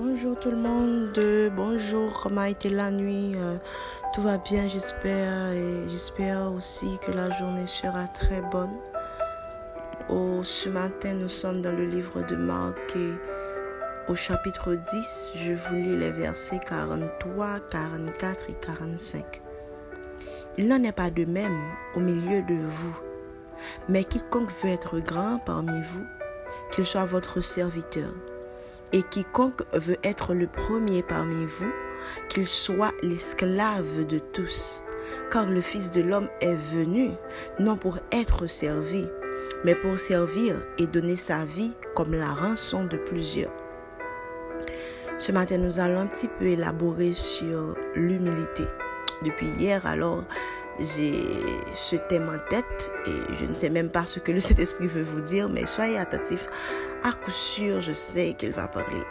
Bonjour tout le monde, bonjour, a été la nuit euh, Tout va bien j'espère et j'espère aussi que la journée sera très bonne. Ce matin nous sommes dans le livre de Marc et au chapitre 10 je vous lis les versets 43, 44 et 45. Il n'en est pas de même au milieu de vous, mais quiconque veut être grand parmi vous, qu'il soit votre serviteur et quiconque veut être le premier parmi vous, qu'il soit l'esclave de tous. Car le Fils de l'homme est venu, non pour être servi, mais pour servir et donner sa vie comme la rançon de plusieurs. Ce matin, nous allons un petit peu élaborer sur l'humilité. Depuis hier, alors, j'ai ce thème en tête et je ne sais même pas ce que le Saint-Esprit veut vous dire, mais soyez attentifs. À coup sûr, je sais qu'il va parler.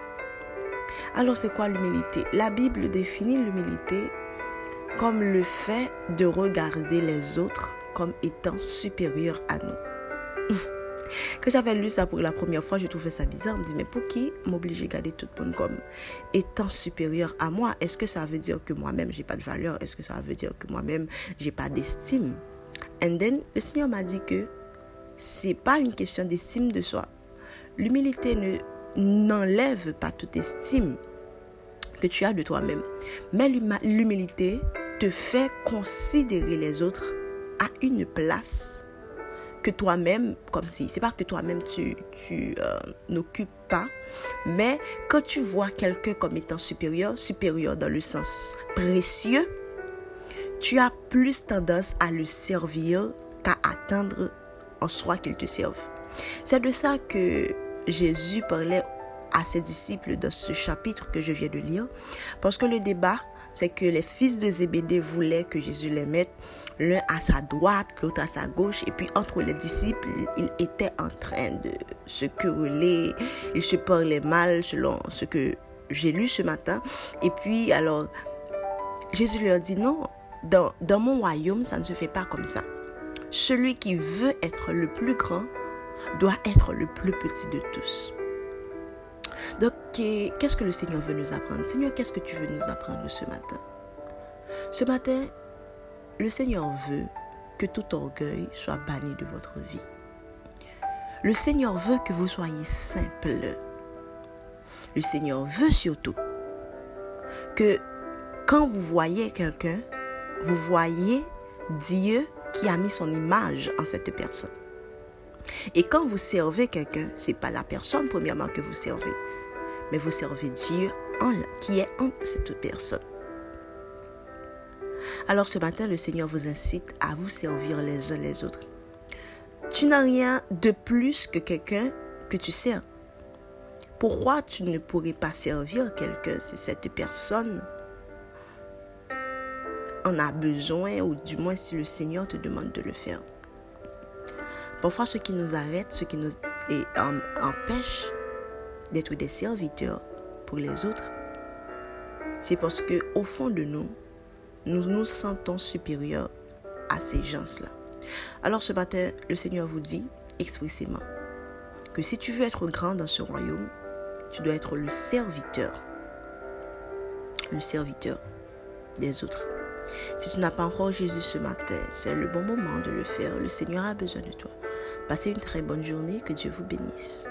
Alors, c'est quoi l'humilité? La Bible définit l'humilité comme le fait de regarder les autres comme étant supérieurs à nous. Quand j'avais lu ça pour la première fois, je trouvais ça bizarre. Je me dis, mais pour qui m'obliger à garder tout monde comme étant supérieur à moi? Est-ce que ça veut dire que moi-même, j'ai pas de valeur? Est-ce que ça veut dire que moi-même, j'ai pas d'estime? And then, le Seigneur m'a dit que c'est pas une question d'estime de soi. L'humilité ne n'enlève pas toute estime que tu as de toi-même. Mais l'humilité te fait considérer les autres à une place toi-même, comme si, c'est pas que toi-même tu, tu euh, n'occupes pas, mais quand tu vois quelqu'un comme étant supérieur, supérieur dans le sens précieux, tu as plus tendance à le servir qu'à attendre en soi qu'il te serve. C'est de ça que Jésus parlait à ses disciples dans ce chapitre que je viens de lire, parce que le débat c'est que les fils de Zébédée voulaient que Jésus les mette l'un à sa droite, l'autre à sa gauche, et puis entre les disciples, ils étaient en train de se quereller, ils se parlaient mal selon ce que j'ai lu ce matin. Et puis alors, Jésus leur dit non, dans, dans mon royaume, ça ne se fait pas comme ça. Celui qui veut être le plus grand doit être le plus petit de tous. Donc, qu'est-ce que le Seigneur veut nous apprendre? Seigneur, qu'est-ce que tu veux nous apprendre ce matin? Ce matin, le Seigneur veut que tout orgueil soit banni de votre vie. Le Seigneur veut que vous soyez simple. Le Seigneur veut surtout que quand vous voyez quelqu'un, vous voyez Dieu qui a mis son image en cette personne. Et quand vous servez quelqu'un, c'est pas la personne premièrement que vous servez, mais vous servez Dieu en, qui est en cette personne. Alors ce matin, le Seigneur vous incite à vous servir les uns les autres. Tu n'as rien de plus que quelqu'un que tu sers. Pourquoi tu ne pourrais pas servir quelqu'un si cette personne en a besoin ou du moins si le Seigneur te demande de le faire? Parfois, ce qui nous arrête, ce qui nous empêche d'être des serviteurs pour les autres, c'est parce que au fond de nous, nous nous sentons supérieurs à ces gens-là. Alors ce matin, le Seigneur vous dit expressément que si tu veux être grand dans ce royaume, tu dois être le serviteur, le serviteur des autres. Si tu n'as pas encore Jésus ce matin, c'est le bon moment de le faire. Le Seigneur a besoin de toi. Passez une très bonne journée. Que Dieu vous bénisse.